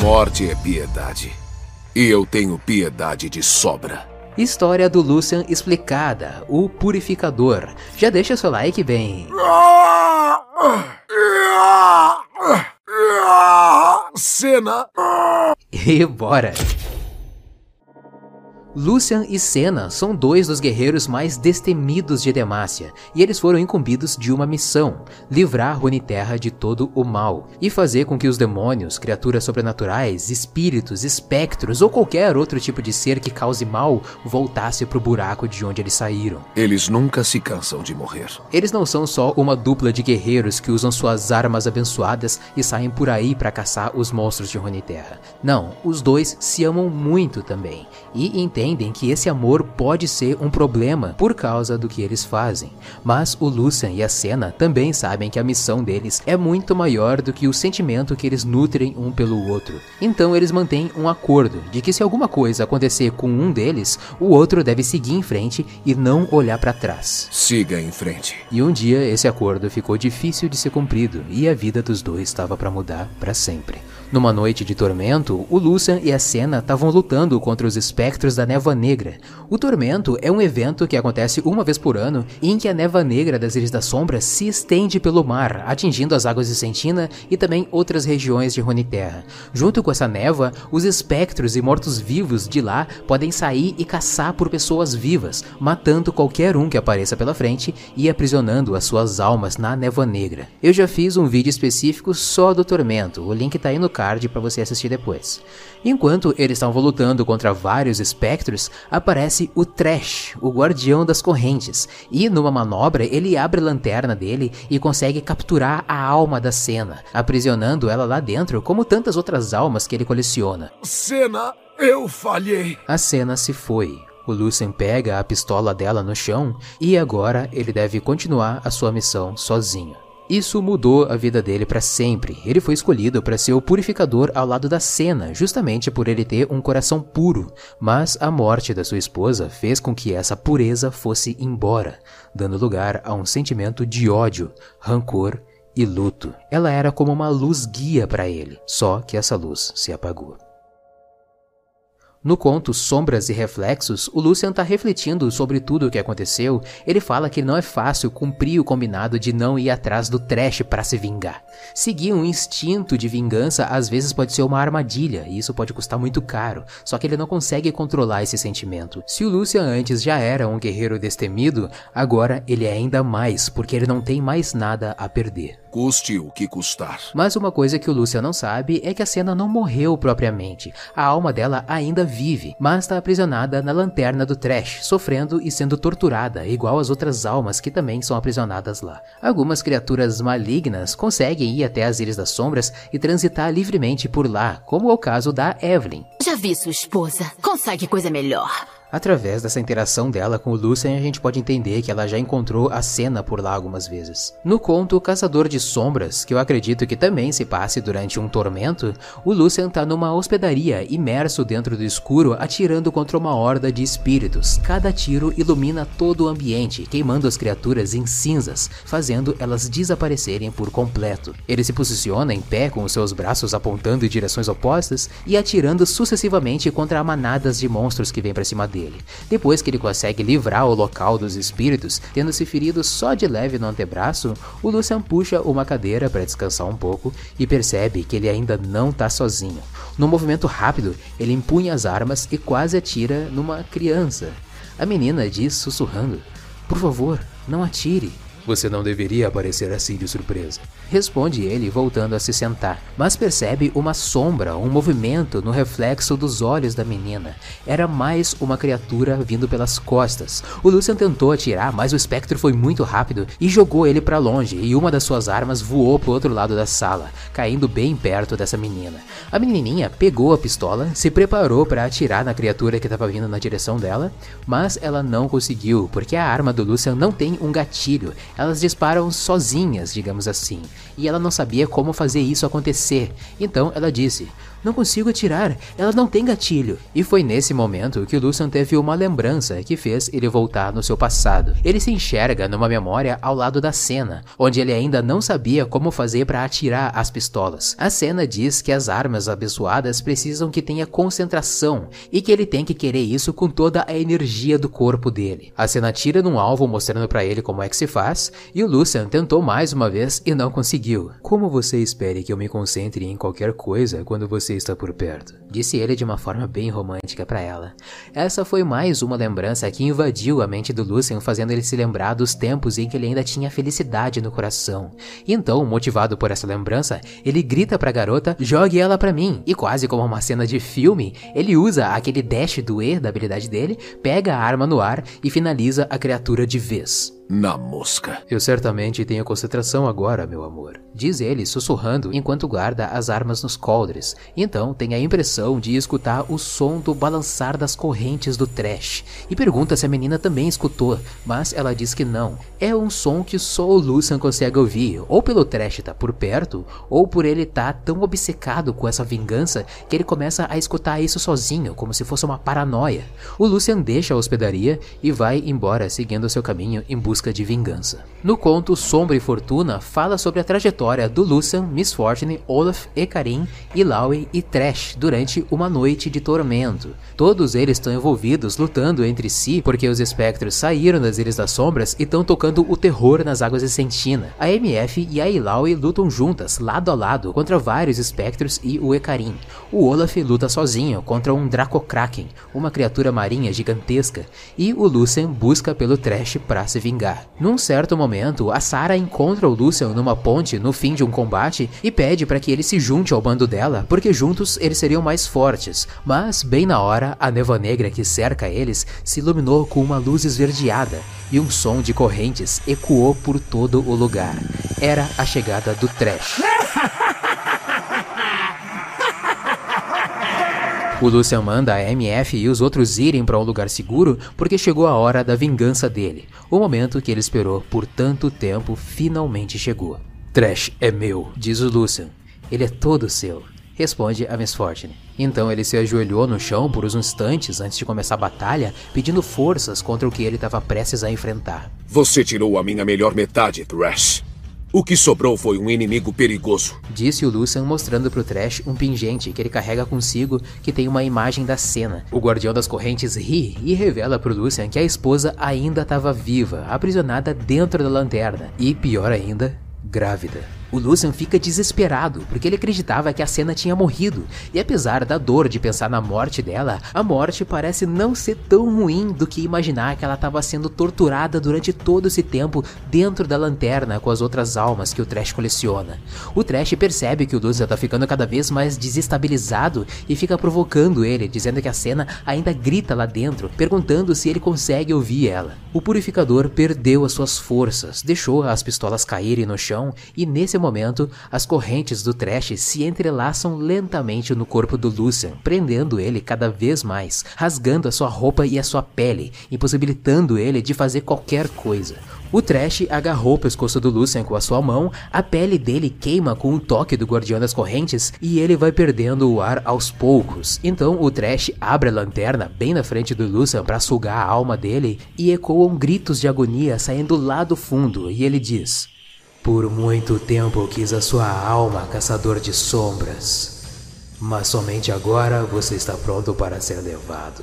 Morte é piedade. E eu tenho piedade de sobra. História do Lucian explicada, o purificador. Já deixa seu like bem. Cena. E bora! Lucian e Senna são dois dos guerreiros mais destemidos de Demacia, e eles foram incumbidos de uma missão, livrar Runeterra de todo o mal, e fazer com que os demônios, criaturas sobrenaturais, espíritos, espectros ou qualquer outro tipo de ser que cause mal voltasse pro buraco de onde eles saíram. Eles nunca se cansam de morrer. Eles não são só uma dupla de guerreiros que usam suas armas abençoadas e saem por aí para caçar os monstros de Runeterra. Não, os dois se amam muito também, e entendem entendem que esse amor pode ser um problema por causa do que eles fazem. Mas o Lucian e a Senna também sabem que a missão deles é muito maior do que o sentimento que eles nutrem um pelo outro. Então eles mantêm um acordo de que se alguma coisa acontecer com um deles, o outro deve seguir em frente e não olhar para trás. Siga em frente. E um dia esse acordo ficou difícil de ser cumprido e a vida dos dois estava para mudar para sempre. Numa noite de tormento, o Lucian e a Senna estavam lutando contra os espectros da Névoa Negra. O Tormento é um evento que acontece uma vez por ano em que a Névoa Negra das Ilhas da Sombra se estende pelo mar, atingindo as águas de Sentina e também outras regiões de Runeterra. Junto com essa névoa, os espectros e mortos-vivos de lá podem sair e caçar por pessoas vivas, matando qualquer um que apareça pela frente e aprisionando as suas almas na Névoa Negra. Eu já fiz um vídeo específico só do Tormento, o link tá aí no card para você assistir depois. Enquanto eles estavam lutando contra vários espectros, aparece o Trash, o guardião das correntes, e numa manobra ele abre a lanterna dele e consegue capturar a alma da cena, aprisionando ela lá dentro como tantas outras almas que ele coleciona. Cena, eu falhei. A cena se foi. O Lucien pega a pistola dela no chão e agora ele deve continuar a sua missão sozinho. Isso mudou a vida dele para sempre. Ele foi escolhido para ser o purificador ao lado da Cena, justamente por ele ter um coração puro. Mas a morte da sua esposa fez com que essa pureza fosse embora, dando lugar a um sentimento de ódio, rancor e luto. Ela era como uma luz guia para ele, só que essa luz se apagou. No conto Sombras e Reflexos, o Lucian está refletindo sobre tudo o que aconteceu. Ele fala que não é fácil cumprir o combinado de não ir atrás do trash para se vingar. Seguir um instinto de vingança às vezes pode ser uma armadilha, e isso pode custar muito caro, só que ele não consegue controlar esse sentimento. Se o Lucian antes já era um guerreiro destemido, agora ele é ainda mais, porque ele não tem mais nada a perder. Custe o que custar. Mas uma coisa que o Lucian não sabe é que a cena não morreu propriamente. A alma dela ainda vive, mas está aprisionada na lanterna do Trash, sofrendo e sendo torturada, igual as outras almas que também são aprisionadas lá. Algumas criaturas malignas conseguem ir até as Ilhas das Sombras e transitar livremente por lá, como é o caso da Evelyn. Já vi sua esposa. Consegue coisa melhor. Através dessa interação dela com o Lucien, a gente pode entender que ela já encontrou a cena por lá algumas vezes. No conto Caçador de Sombras, que eu acredito que também se passe durante um tormento, o Lucien tá numa hospedaria, imerso dentro do escuro, atirando contra uma horda de espíritos. Cada tiro ilumina todo o ambiente, queimando as criaturas em cinzas, fazendo elas desaparecerem por completo. Ele se posiciona em pé com os seus braços apontando em direções opostas e atirando sucessivamente contra manadas de monstros que vêm para cima dele dele. Depois que ele consegue livrar o local dos espíritos, tendo se ferido só de leve no antebraço, o Lucian puxa uma cadeira para descansar um pouco e percebe que ele ainda não está sozinho. Num movimento rápido, ele empunha as armas e quase atira numa criança. A menina diz sussurrando: Por favor, não atire. Você não deveria aparecer assim de surpresa. Responde ele, voltando a se sentar, mas percebe uma sombra, um movimento no reflexo dos olhos da menina. Era mais uma criatura vindo pelas costas. O Lucian tentou atirar, mas o espectro foi muito rápido e jogou ele para longe, e uma das suas armas voou pro outro lado da sala, caindo bem perto dessa menina. A menininha pegou a pistola, se preparou para atirar na criatura que estava vindo na direção dela, mas ela não conseguiu, porque a arma do Lucian não tem um gatilho. Elas disparam sozinhas, digamos assim e ela não sabia como fazer isso acontecer. Então ela disse: Não consigo atirar, ela não tem gatilho. E foi nesse momento que Lucian teve uma lembrança que fez ele voltar no seu passado. Ele se enxerga numa memória ao lado da cena, onde ele ainda não sabia como fazer para atirar as pistolas. A cena diz que as armas abençoadas precisam que tenha concentração e que ele tem que querer isso com toda a energia do corpo dele. A cena tira num alvo mostrando para ele como é que se faz, e o Lucian tentou mais uma vez e não conseguiu. Como você espere que eu me concentre em qualquer coisa quando você está por perto? Disse ele de uma forma bem romântica para ela. Essa foi mais uma lembrança que invadiu a mente do Lucian, fazendo ele se lembrar dos tempos em que ele ainda tinha felicidade no coração. Então, motivado por essa lembrança, ele grita pra garota: "Jogue ela para mim". E quase como uma cena de filme, ele usa aquele dash do E da habilidade dele, pega a arma no ar e finaliza a criatura de vez na mosca. Eu certamente tenho concentração agora, meu amor, diz ele sussurrando enquanto guarda as armas nos coldres. Então tem a impressão de escutar o som do balançar das correntes do trash e pergunta se a menina também escutou, mas ela diz que não. É um som que só o Lucian consegue ouvir, ou pelo trash tá por perto, ou por ele tá tão obcecado com essa vingança que ele começa a escutar isso sozinho, como se fosse uma paranoia. O Lucian deixa a hospedaria e vai embora seguindo seu caminho em busca busca de vingança. No conto Sombra e Fortuna fala sobre a trajetória do Lucian, Miss Fortune, Olaf, Ekarim, Ilaoi e Trash durante uma noite de tormento. Todos eles estão envolvidos lutando entre si porque os espectros saíram das Ilhas das Sombras e estão tocando o terror nas águas de Sentina. A MF e a Ilaoi lutam juntas, lado a lado, contra vários espectros e o Ekarim. O Olaf luta sozinho contra um Dracokraken, uma criatura marinha gigantesca, e o Lucian busca pelo Trash para se vingar Num certo momento, a Sarah encontra o Lucian numa ponte no fim de um combate e pede para que ele se junte ao bando dela, porque juntos eles seriam mais fortes. Mas, bem na hora, a névoa negra que cerca eles se iluminou com uma luz esverdeada e um som de correntes ecoou por todo o lugar. Era a chegada do Trash. O Lucian manda a MF e os outros irem para um lugar seguro porque chegou a hora da vingança dele. O momento que ele esperou por tanto tempo finalmente chegou. Trash é meu, diz o Lucian. Ele é todo seu, responde a Miss Fortune. Então ele se ajoelhou no chão por uns instantes antes de começar a batalha, pedindo forças contra o que ele estava prestes a enfrentar. Você tirou a minha melhor metade, Trash. O que sobrou foi um inimigo perigoso. Disse o Lucian mostrando pro Trash um pingente que ele carrega consigo que tem uma imagem da cena. O Guardião das Correntes ri e revela pro Lucian que a esposa ainda estava viva, aprisionada dentro da lanterna. E pior ainda, grávida. O Lucian fica desesperado porque ele acreditava que a cena tinha morrido, e apesar da dor de pensar na morte dela, a morte parece não ser tão ruim do que imaginar que ela estava sendo torturada durante todo esse tempo dentro da lanterna com as outras almas que o Trash coleciona. O Trash percebe que o Lucian está ficando cada vez mais desestabilizado e fica provocando ele, dizendo que a cena ainda grita lá dentro, perguntando se ele consegue ouvir ela. O purificador perdeu as suas forças, deixou as pistolas caírem no chão e nesse momento, as correntes do Trash se entrelaçam lentamente no corpo do Lucian, prendendo ele cada vez mais, rasgando a sua roupa e a sua pele, impossibilitando ele de fazer qualquer coisa. O Trash agarrou o pescoço do Lucian com a sua mão, a pele dele queima com o toque do Guardião das Correntes e ele vai perdendo o ar aos poucos. Então o Trash abre a lanterna bem na frente do Lucian para sugar a alma dele e ecoam gritos de agonia saindo lá do fundo e ele diz: por muito tempo quis a sua alma, caçador de sombras, mas somente agora você está pronto para ser levado.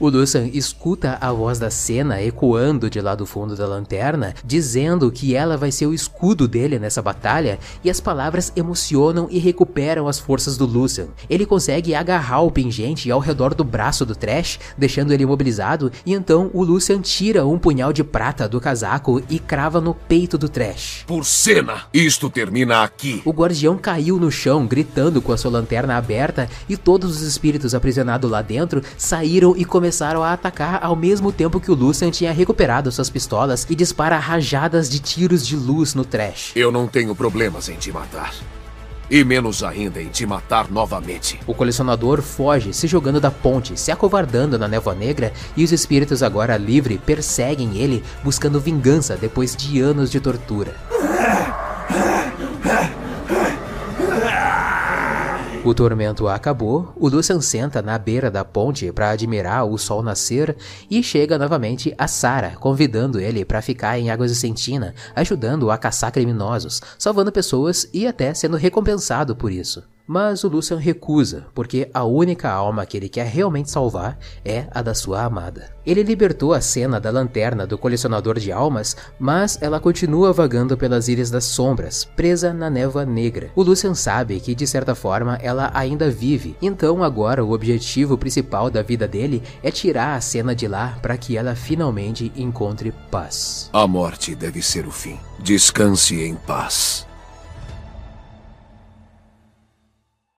O Lucian escuta a voz da cena ecoando de lá do fundo da lanterna, dizendo que ela vai ser o escudo dele nessa batalha, e as palavras emocionam e recuperam as forças do Lucian. Ele consegue agarrar o pingente ao redor do braço do Trash, deixando ele imobilizado, e então o Lucian tira um punhal de prata do casaco e crava no peito do Trash. Por cena, isto termina aqui. O guardião caiu no chão, gritando com a sua lanterna aberta, e todos os espíritos aprisionados lá dentro saíram e começaram começaram a atacar ao mesmo tempo que o Lucian tinha recuperado suas pistolas e dispara rajadas de tiros de luz no trash. Eu não tenho problemas em te matar. E menos ainda em te matar novamente. O colecionador foge, se jogando da ponte, se acovardando na névoa negra, e os espíritos agora livre perseguem ele, buscando vingança depois de anos de tortura. O tormento acabou, o Lucian senta na beira da ponte para admirar o sol nascer e chega novamente a Sarah, convidando ele para ficar em Águas de Sentina, ajudando a caçar criminosos, salvando pessoas e até sendo recompensado por isso. Mas o Lucian recusa, porque a única alma que ele quer realmente salvar é a da sua amada. Ele libertou a cena da lanterna do colecionador de almas, mas ela continua vagando pelas Ilhas das Sombras, presa na névoa negra. O Lucian sabe que de certa forma ela ainda vive, então agora o objetivo principal da vida dele é tirar a cena de lá para que ela finalmente encontre paz. A morte deve ser o fim. Descanse em paz.